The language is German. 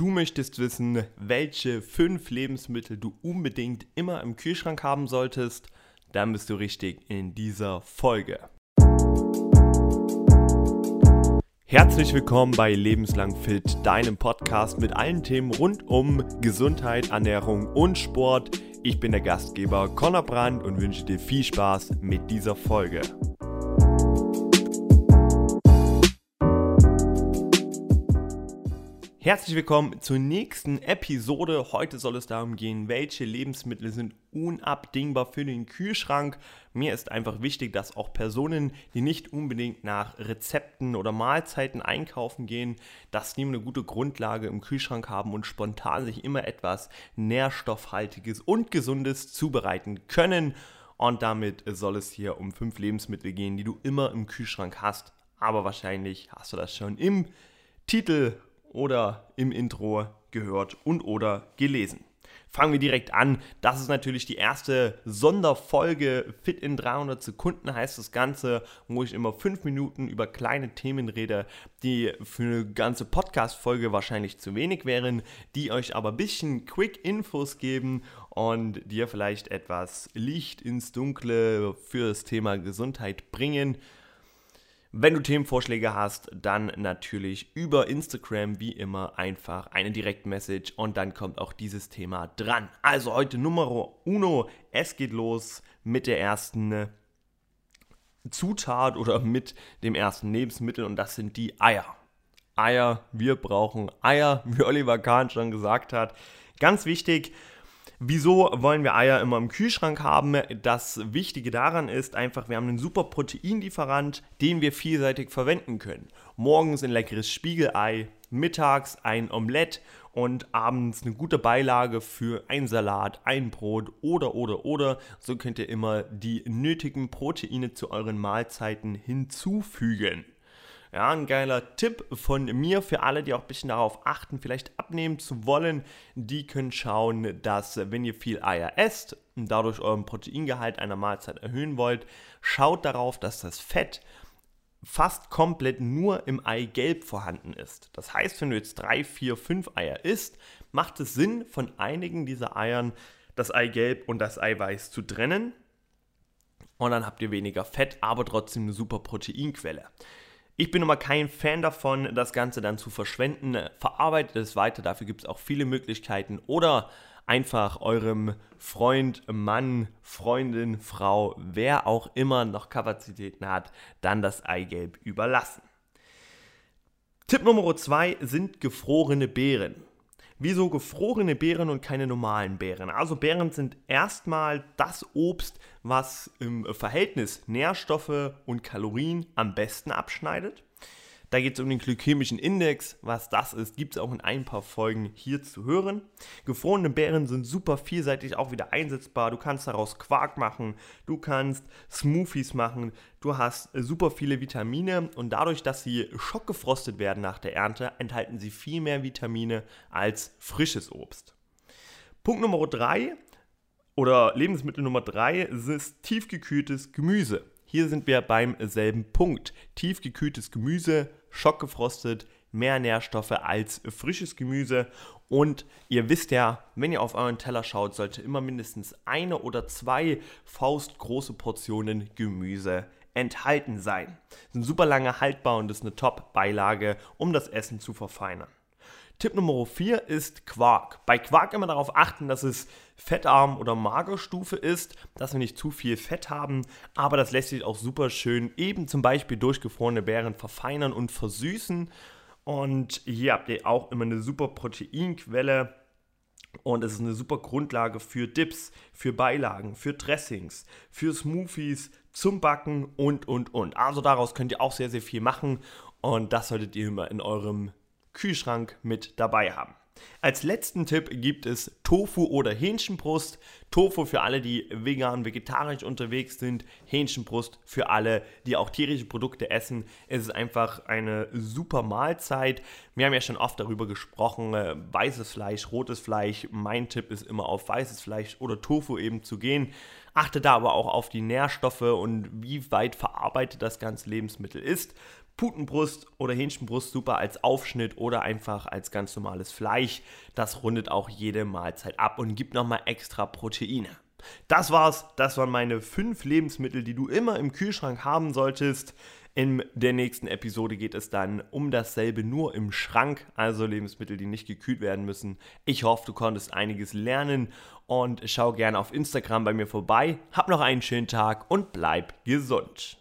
Du möchtest wissen, welche fünf Lebensmittel du unbedingt immer im Kühlschrank haben solltest? Dann bist du richtig in dieser Folge. Herzlich willkommen bei Lebenslang Fit, deinem Podcast mit allen Themen rund um Gesundheit, Ernährung und Sport. Ich bin der Gastgeber Conor Brandt und wünsche dir viel Spaß mit dieser Folge. Herzlich willkommen zur nächsten Episode. Heute soll es darum gehen, welche Lebensmittel sind unabdingbar für den Kühlschrank. Mir ist einfach wichtig, dass auch Personen, die nicht unbedingt nach Rezepten oder Mahlzeiten einkaufen gehen, dass die eine gute Grundlage im Kühlschrank haben und spontan sich immer etwas Nährstoffhaltiges und Gesundes zubereiten können. Und damit soll es hier um fünf Lebensmittel gehen, die du immer im Kühlschrank hast. Aber wahrscheinlich hast du das schon im Titel oder im Intro gehört und oder gelesen. Fangen wir direkt an. Das ist natürlich die erste Sonderfolge. Fit in 300 Sekunden heißt das Ganze, wo ich immer fünf Minuten über kleine Themen rede, die für eine ganze Podcast-Folge wahrscheinlich zu wenig wären, die euch aber ein bisschen Quick-Infos geben und dir vielleicht etwas Licht ins Dunkle für das Thema Gesundheit bringen. Wenn du Themenvorschläge hast, dann natürlich über Instagram wie immer einfach eine Direktmessage und dann kommt auch dieses Thema dran. Also heute Nummer uno, es geht los mit der ersten Zutat oder mit dem ersten Lebensmittel und das sind die Eier. Eier, wir brauchen Eier, wie Oliver Kahn schon gesagt hat. Ganz wichtig, Wieso wollen wir Eier immer im Kühlschrank haben? Das Wichtige daran ist einfach, wir haben einen super Proteinlieferant, den wir vielseitig verwenden können. Morgens ein leckeres Spiegelei, mittags ein Omelett und abends eine gute Beilage für ein Salat, ein Brot oder oder oder. So könnt ihr immer die nötigen Proteine zu euren Mahlzeiten hinzufügen. Ja, ein geiler Tipp von mir für alle, die auch ein bisschen darauf achten, vielleicht abnehmen zu wollen. Die können schauen, dass wenn ihr viel Eier esst und dadurch euren Proteingehalt einer Mahlzeit erhöhen wollt, schaut darauf, dass das Fett fast komplett nur im Eigelb vorhanden ist. Das heißt, wenn du jetzt drei, vier, fünf Eier isst, macht es Sinn, von einigen dieser Eiern das Eigelb und das Eiweiß zu trennen. Und dann habt ihr weniger Fett, aber trotzdem eine super Proteinquelle. Ich bin immer kein Fan davon, das Ganze dann zu verschwenden. Verarbeitet es weiter, dafür gibt es auch viele Möglichkeiten. Oder einfach eurem Freund, Mann, Freundin, Frau, wer auch immer noch Kapazitäten hat, dann das Eigelb überlassen. Tipp Nummer zwei sind gefrorene Beeren. Wieso gefrorene Beeren und keine normalen Beeren? Also Beeren sind erstmal das Obst, was im Verhältnis Nährstoffe und Kalorien am besten abschneidet. Da geht es um den glykämischen Index. Was das ist, gibt es auch in ein paar Folgen hier zu hören. Gefrorene Beeren sind super vielseitig auch wieder einsetzbar. Du kannst daraus Quark machen, du kannst Smoothies machen, du hast super viele Vitamine und dadurch, dass sie schockgefrostet werden nach der Ernte, enthalten sie viel mehr Vitamine als frisches Obst. Punkt Nummer 3 oder Lebensmittel Nummer 3 ist tiefgekühltes Gemüse. Hier sind wir beim selben Punkt. Tiefgekühltes Gemüse, schockgefrostet, mehr Nährstoffe als frisches Gemüse. Und ihr wisst ja, wenn ihr auf euren Teller schaut, sollte immer mindestens eine oder zwei faustgroße Portionen Gemüse enthalten sein. Sind super lange haltbar und ist eine Top-Beilage, um das Essen zu verfeinern. Tipp Nummer 4 ist Quark. Bei Quark immer darauf achten, dass es fettarm oder Magerstufe ist, dass wir nicht zu viel Fett haben, aber das lässt sich auch super schön eben zum Beispiel durchgefrorene Beeren verfeinern und versüßen. Und hier habt ihr auch immer eine super Proteinquelle. Und es ist eine super Grundlage für Dips, für Beilagen, für Dressings, für Smoothies, zum Backen und, und, und. Also daraus könnt ihr auch sehr, sehr viel machen. Und das solltet ihr immer in eurem Kühlschrank mit dabei haben. Als letzten Tipp gibt es Tofu oder Hähnchenbrust. Tofu für alle, die vegan, vegetarisch unterwegs sind. Hähnchenbrust für alle, die auch tierische Produkte essen. Es ist einfach eine super Mahlzeit. Wir haben ja schon oft darüber gesprochen, äh, weißes Fleisch, rotes Fleisch. Mein Tipp ist immer auf weißes Fleisch oder Tofu eben zu gehen. Achte da aber auch auf die Nährstoffe und wie weit verarbeitet das ganze Lebensmittel ist. Putenbrust oder Hähnchenbrust super als Aufschnitt oder einfach als ganz normales Fleisch. Das rundet auch jede Mahlzeit ab und gibt nochmal extra Proteine. Das war's. Das waren meine fünf Lebensmittel, die du immer im Kühlschrank haben solltest. In der nächsten Episode geht es dann um dasselbe nur im Schrank, also Lebensmittel, die nicht gekühlt werden müssen. Ich hoffe, du konntest einiges lernen und schau gerne auf Instagram bei mir vorbei. Hab noch einen schönen Tag und bleib gesund.